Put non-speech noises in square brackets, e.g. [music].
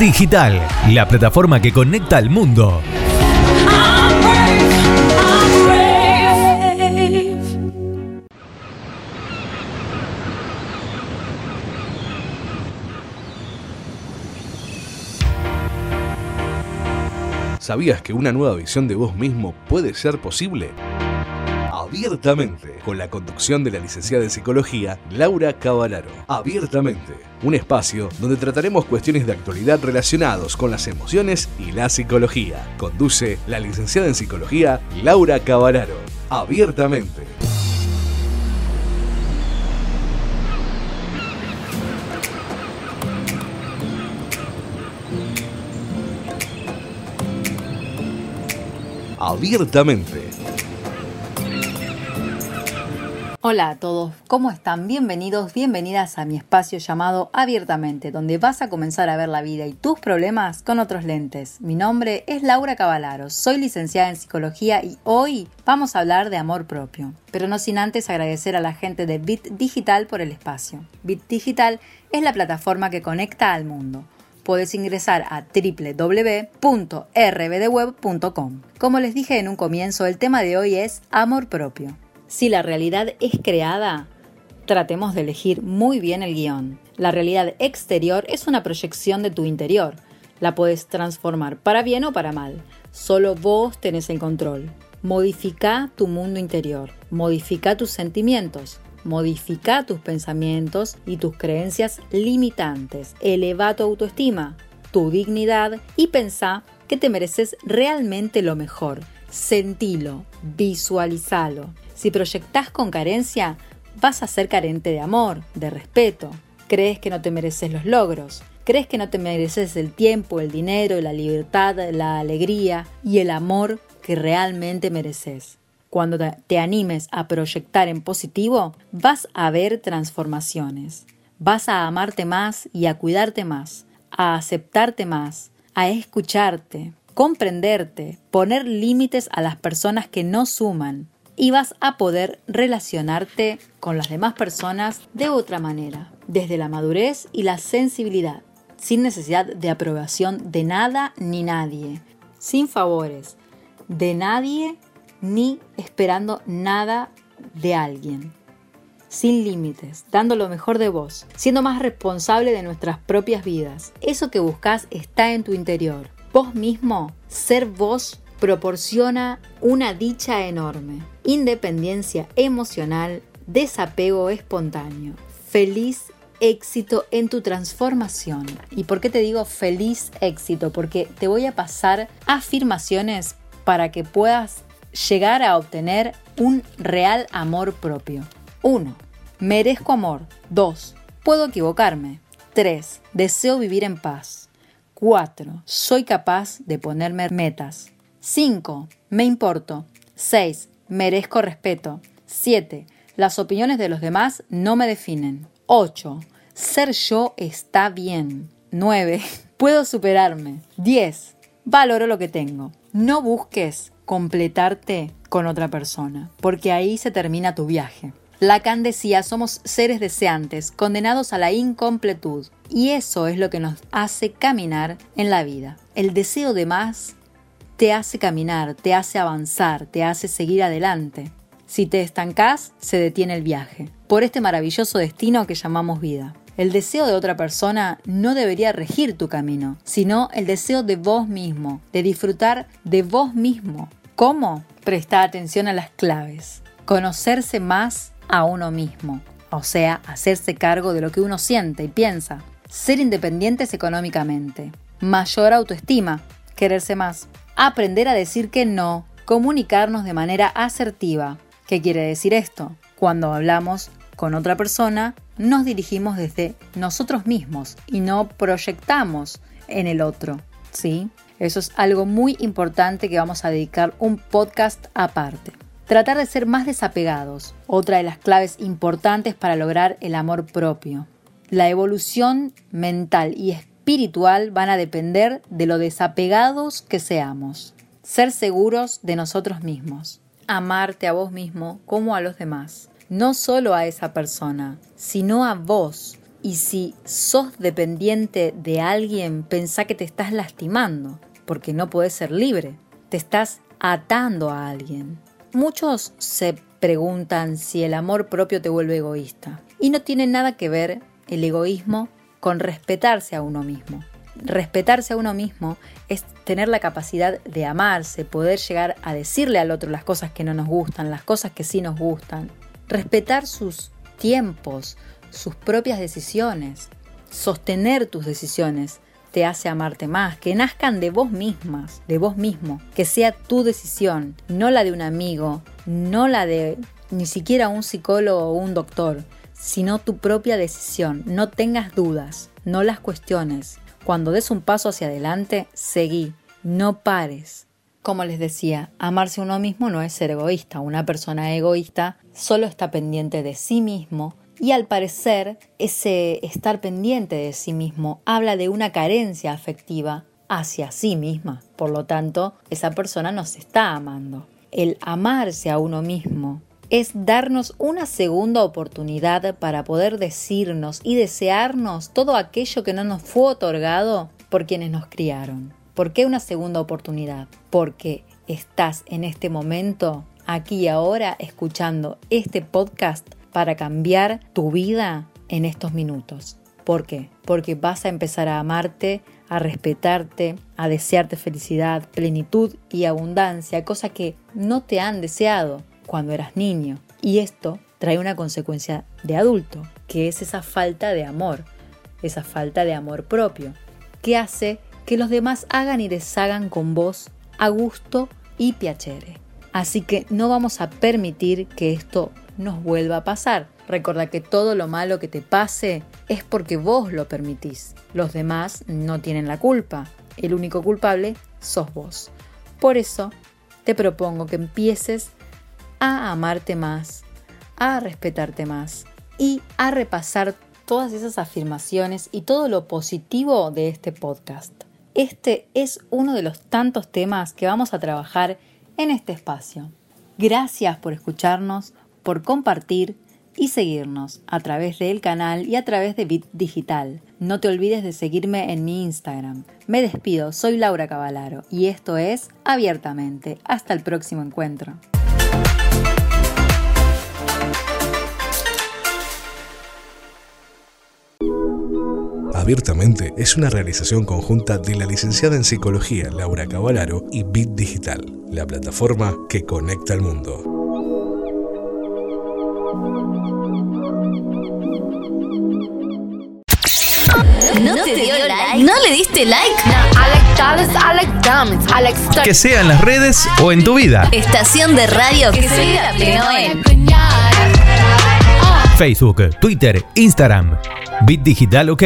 Digital, la plataforma que conecta al mundo. ¿Sabías que una nueva visión de vos mismo puede ser posible? Abiertamente, con la conducción de la licenciada en psicología Laura Cavalaro. Abiertamente, un espacio donde trataremos cuestiones de actualidad relacionados con las emociones y la psicología. Conduce la licenciada en psicología Laura Cavalaro. Abiertamente. Abiertamente. Hola a todos, ¿cómo están? Bienvenidos, bienvenidas a mi espacio llamado Abiertamente, donde vas a comenzar a ver la vida y tus problemas con otros lentes. Mi nombre es Laura Cavalaro, soy licenciada en psicología y hoy vamos a hablar de amor propio. Pero no sin antes agradecer a la gente de Bit Digital por el espacio. Bit Digital es la plataforma que conecta al mundo puedes ingresar a www.rbdweb.com. Como les dije en un comienzo, el tema de hoy es amor propio. Si la realidad es creada, tratemos de elegir muy bien el guion. La realidad exterior es una proyección de tu interior. La puedes transformar para bien o para mal. Solo vos tenés el control. Modifica tu mundo interior. Modifica tus sentimientos. Modifica tus pensamientos y tus creencias limitantes. Eleva tu autoestima, tu dignidad y pensá que te mereces realmente lo mejor. Sentilo, visualizalo. Si proyectás con carencia, vas a ser carente de amor, de respeto. Crees que no te mereces los logros. Crees que no te mereces el tiempo, el dinero, la libertad, la alegría y el amor que realmente mereces. Cuando te animes a proyectar en positivo, vas a ver transformaciones. Vas a amarte más y a cuidarte más, a aceptarte más, a escucharte, comprenderte, poner límites a las personas que no suman y vas a poder relacionarte con las demás personas de otra manera, desde la madurez y la sensibilidad, sin necesidad de aprobación de nada ni nadie, sin favores, de nadie ni esperando nada de alguien. Sin límites, dando lo mejor de vos, siendo más responsable de nuestras propias vidas. Eso que buscas está en tu interior. Vos mismo, ser vos, proporciona una dicha enorme. Independencia emocional, desapego espontáneo. Feliz éxito en tu transformación. ¿Y por qué te digo feliz éxito? Porque te voy a pasar afirmaciones para que puedas llegar a obtener un real amor propio. 1. Merezco amor. 2. Puedo equivocarme. 3. Deseo vivir en paz. 4. Soy capaz de ponerme metas. 5. Me importo. 6. Merezco respeto. 7. Las opiniones de los demás no me definen. 8. Ser yo está bien. 9. [laughs] Puedo superarme. 10. Valoro lo que tengo. No busques completarte con otra persona, porque ahí se termina tu viaje. Lacan decía, somos seres deseantes, condenados a la incompletud, y eso es lo que nos hace caminar en la vida. El deseo de más te hace caminar, te hace avanzar, te hace seguir adelante. Si te estancás, se detiene el viaje, por este maravilloso destino que llamamos vida. El deseo de otra persona no debería regir tu camino, sino el deseo de vos mismo, de disfrutar de vos mismo, ¿Cómo? Prestar atención a las claves. Conocerse más a uno mismo, o sea, hacerse cargo de lo que uno siente y piensa. Ser independientes económicamente. Mayor autoestima. Quererse más. Aprender a decir que no. Comunicarnos de manera asertiva. ¿Qué quiere decir esto? Cuando hablamos con otra persona, nos dirigimos desde nosotros mismos y no proyectamos en el otro. ¿Sí? Eso es algo muy importante que vamos a dedicar un podcast aparte. Tratar de ser más desapegados, otra de las claves importantes para lograr el amor propio. La evolución mental y espiritual van a depender de lo desapegados que seamos. Ser seguros de nosotros mismos. Amarte a vos mismo como a los demás. No solo a esa persona, sino a vos. Y si sos dependiente de alguien, pensá que te estás lastimando, porque no puedes ser libre. Te estás atando a alguien. Muchos se preguntan si el amor propio te vuelve egoísta. Y no tiene nada que ver el egoísmo con respetarse a uno mismo. Respetarse a uno mismo es tener la capacidad de amarse, poder llegar a decirle al otro las cosas que no nos gustan, las cosas que sí nos gustan. Respetar sus tiempos, sus propias decisiones. Sostener tus decisiones te hace amarte más, que nazcan de vos mismas, de vos mismo, que sea tu decisión, no la de un amigo, no la de ni siquiera un psicólogo o un doctor, sino tu propia decisión. No tengas dudas, no las cuestiones. Cuando des un paso hacia adelante, seguí, no pares. Como les decía, amarse uno mismo no es ser egoísta. Una persona egoísta solo está pendiente de sí mismo y al parecer ese estar pendiente de sí mismo habla de una carencia afectiva hacia sí misma. Por lo tanto, esa persona no se está amando. El amarse a uno mismo es darnos una segunda oportunidad para poder decirnos y desearnos todo aquello que no nos fue otorgado por quienes nos criaron. ¿Por qué una segunda oportunidad? Porque estás en este momento, aquí y ahora, escuchando este podcast para cambiar tu vida en estos minutos. ¿Por qué? Porque vas a empezar a amarte, a respetarte, a desearte felicidad, plenitud y abundancia, cosa que no te han deseado cuando eras niño. Y esto trae una consecuencia de adulto, que es esa falta de amor, esa falta de amor propio, que hace que los demás hagan y deshagan con vos a gusto y piacere. Así que no vamos a permitir que esto nos vuelva a pasar. Recuerda que todo lo malo que te pase es porque vos lo permitís. Los demás no tienen la culpa. El único culpable sos vos. Por eso te propongo que empieces a amarte más, a respetarte más y a repasar todas esas afirmaciones y todo lo positivo de este podcast. Este es uno de los tantos temas que vamos a trabajar en este espacio. Gracias por escucharnos, por compartir y seguirnos a través del canal y a través de Bit Digital. No te olvides de seguirme en mi Instagram. Me despido, soy Laura Cavalaro y esto es Abiertamente. Hasta el próximo encuentro. Abiertamente es una realización conjunta de la licenciada en Psicología Laura Cavalaro y Bit Digital, la plataforma que conecta al mundo. ¿No te dio like? ¿No le diste like? Que sea en las redes o en tu vida. Estación de radio que se vive a pleno en Facebook, Twitter, Instagram. Bit Digital OK.